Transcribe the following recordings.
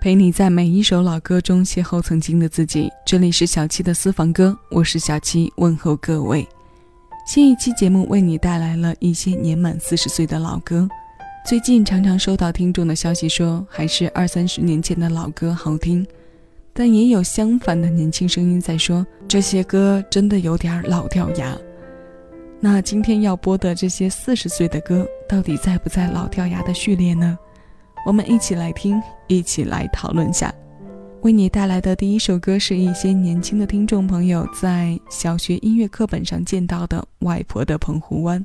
陪你在每一首老歌中邂逅曾经的自己。这里是小七的私房歌，我是小七，问候各位。新一期节目为你带来了一些年满四十岁的老歌。最近常常收到听众的消息说，还是二三十年前的老歌好听，但也有相反的年轻声音在说，这些歌真的有点老掉牙。那今天要播的这些四十岁的歌，到底在不在老掉牙的序列呢？我们一起来听，一起来讨论下。为你带来的第一首歌是一些年轻的听众朋友在小学音乐课本上见到的《外婆的澎湖湾》。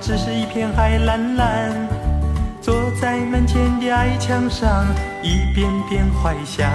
只是一片海蓝蓝。坐在门前的矮墙上，一遍遍怀想。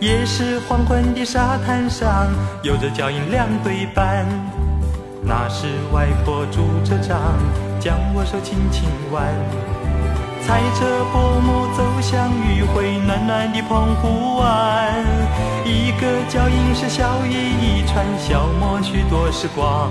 也是黄昏的沙滩上，有着脚印两对半。那时外婆拄着杖，将我手轻轻挽。踩着薄暮走向余晖，暖暖的澎湖湾。一个脚印是笑意一串，消磨许多时光。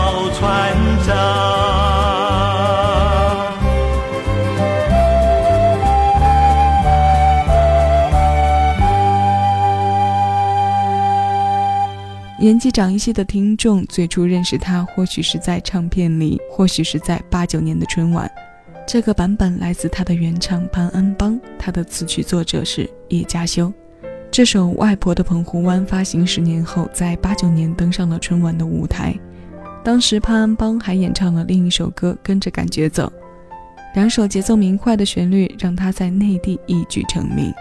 年纪长一些的听众，最初认识他，或许是在唱片里，或许是在八九年的春晚。这个版本来自他的原唱潘安邦，他的词曲作者是叶嘉修。这首《外婆的澎湖湾》发行十年后，在八九年登上了春晚的舞台。当时潘安邦还演唱了另一首歌《跟着感觉走》，两首节奏明快的旋律让他在内地一举成名。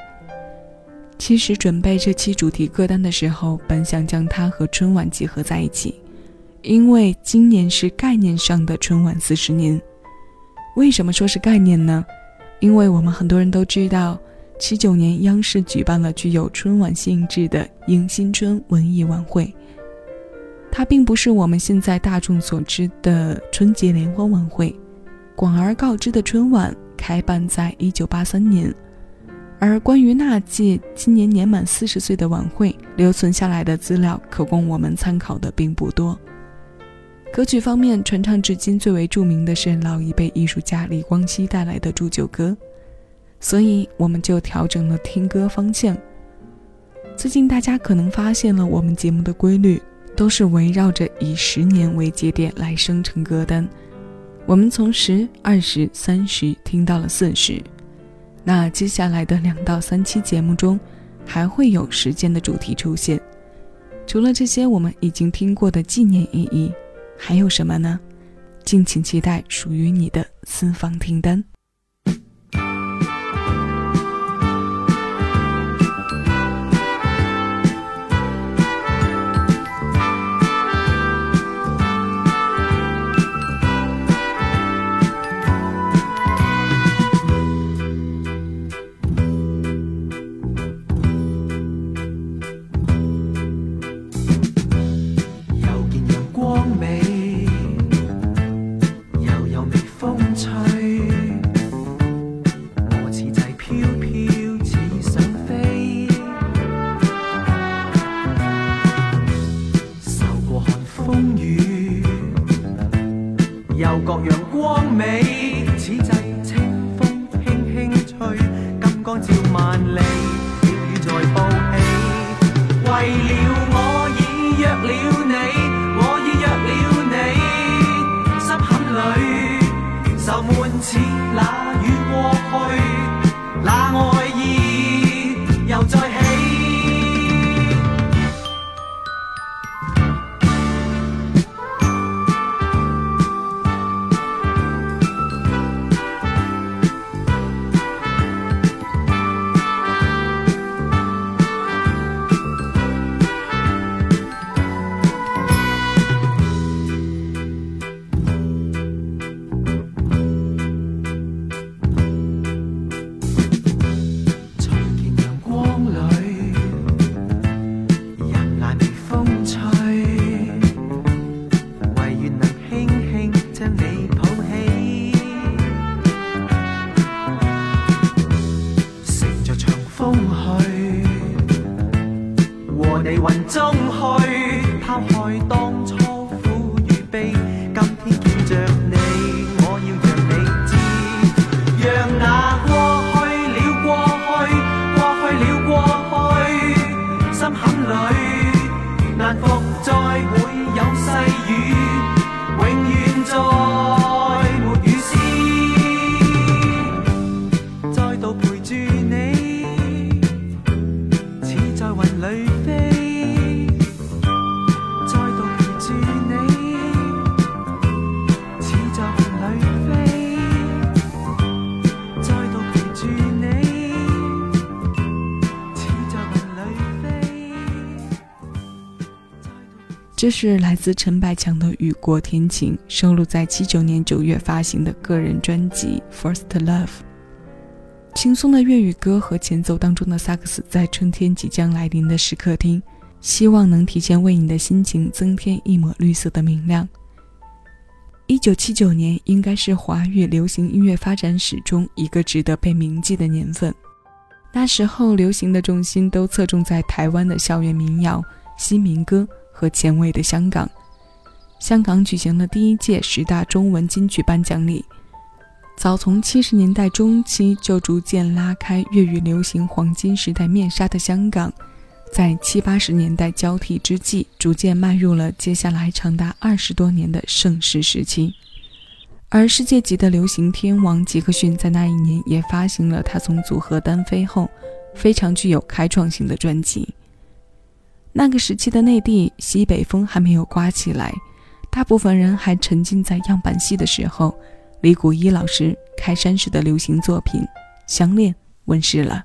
其实准备这期主题歌单的时候，本想将它和春晚结合在一起，因为今年是概念上的春晚四十年。为什么说是概念呢？因为我们很多人都知道，七九年央视举办了具有春晚性质的迎新春文艺晚会，它并不是我们现在大众所知的春节联欢晚会。广而告之的春晚开办在一九八三年。而关于那届今年年满四十岁的晚会，留存下来的资料可供我们参考的并不多。歌曲方面，传唱至今最为著名的是老一辈艺术家李光羲带来的祝酒歌，所以我们就调整了听歌方向。最近大家可能发现了我们节目的规律，都是围绕着以十年为节点来生成歌单。我们从十、二十、三十听到了四十，那接下来的两到三期节目中，还会有时间的主题出现。除了这些我们已经听过的纪念意义，还有什么呢？敬请期待属于你的私房听单。光美此际清风轻轻吹金光照万里。云中去，抛开当。这是来自陈百强的《雨过天晴》，收录在七九年九月发行的个人专辑《First Love》。轻松的粤语歌和前奏当中的萨克斯，在春天即将来临的时刻听，希望能提前为你的心情增添一抹绿色的明亮。一九七九年应该是华语流行音乐发展史中一个值得被铭记的年份，那时候流行的重心都侧重在台湾的校园民谣、新民歌。和前卫的香港，香港举行了第一届十大中文金曲颁奖礼。早从七十年代中期就逐渐拉开粤语流行黄金时代面纱的香港，在七八十年代交替之际，逐渐迈入了接下来长达二十多年的盛世时期。而世界级的流行天王杰克逊在那一年也发行了他从组合单飞后非常具有开创性的专辑。那个时期的内地西北风还没有刮起来，大部分人还沉浸在样板戏的时候，李谷一老师开山时的流行作品《相恋》问世了。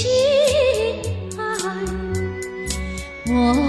亲爱，我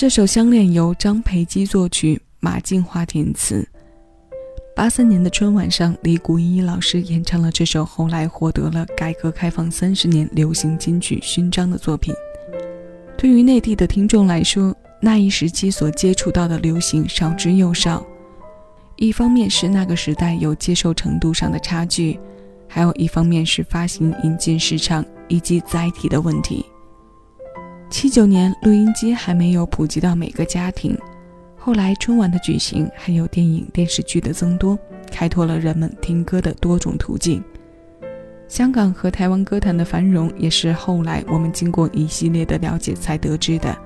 这首《相恋》由张培基作曲，马静华填词。八三年的春晚上，李谷一老师演唱了这首后来获得了改革开放三十年流行金曲勋章的作品。对于内地的听众来说，那一时期所接触到的流行少之又少。一方面是那个时代有接受程度上的差距，还有一方面是发行引进市场以及载体的问题。七九年，录音机还没有普及到每个家庭。后来春晚的举行，还有电影电视剧的增多，开拓了人们听歌的多种途径。香港和台湾歌坛的繁荣，也是后来我们经过一系列的了解才得知的。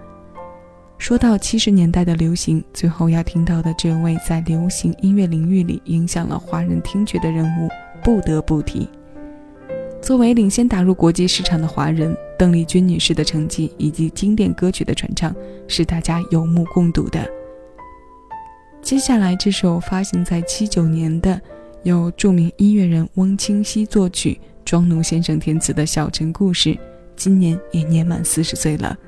说到七十年代的流行，最后要听到的这位在流行音乐领域里影响了华人听觉的人物，不得不提。作为领先打入国际市场的华人，邓丽君女士的成绩以及经典歌曲的传唱是大家有目共睹的。接下来这首发行在七九年的，由著名音乐人翁清溪作曲、庄奴先生填词的《小城故事》，今年也年满四十岁了。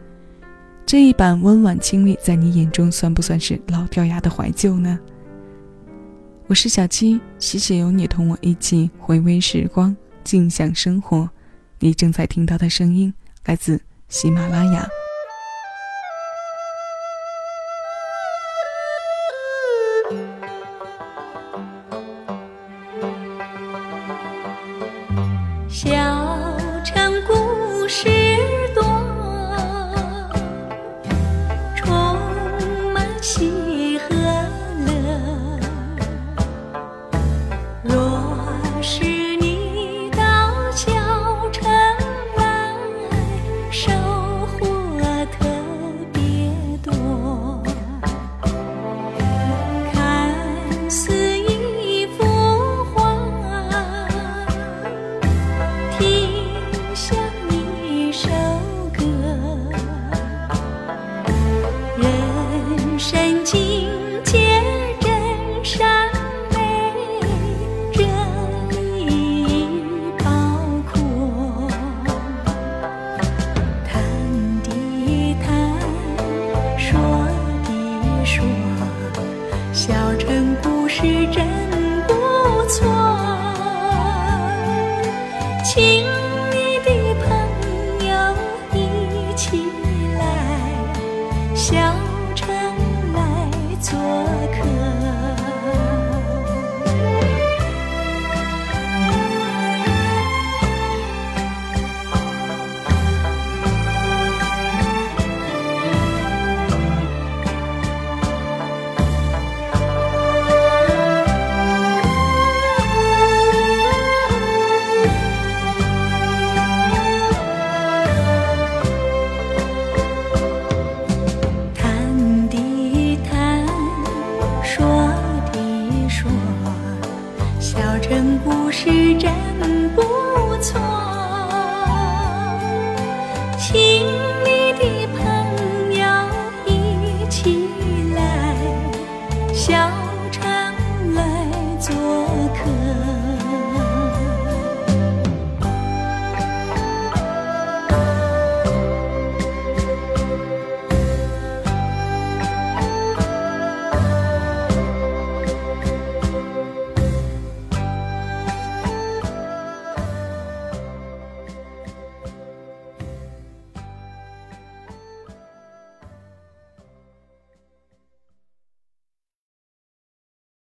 这一版温婉清丽，在你眼中算不算是老掉牙的怀旧呢？我是小七，谢谢有你同我一起回味时光。静享生活，你正在听到的声音来自喜马拉雅。似一幅画听像一首歌人生境界真善美这里已包括谈的谈说的说小城不是真的。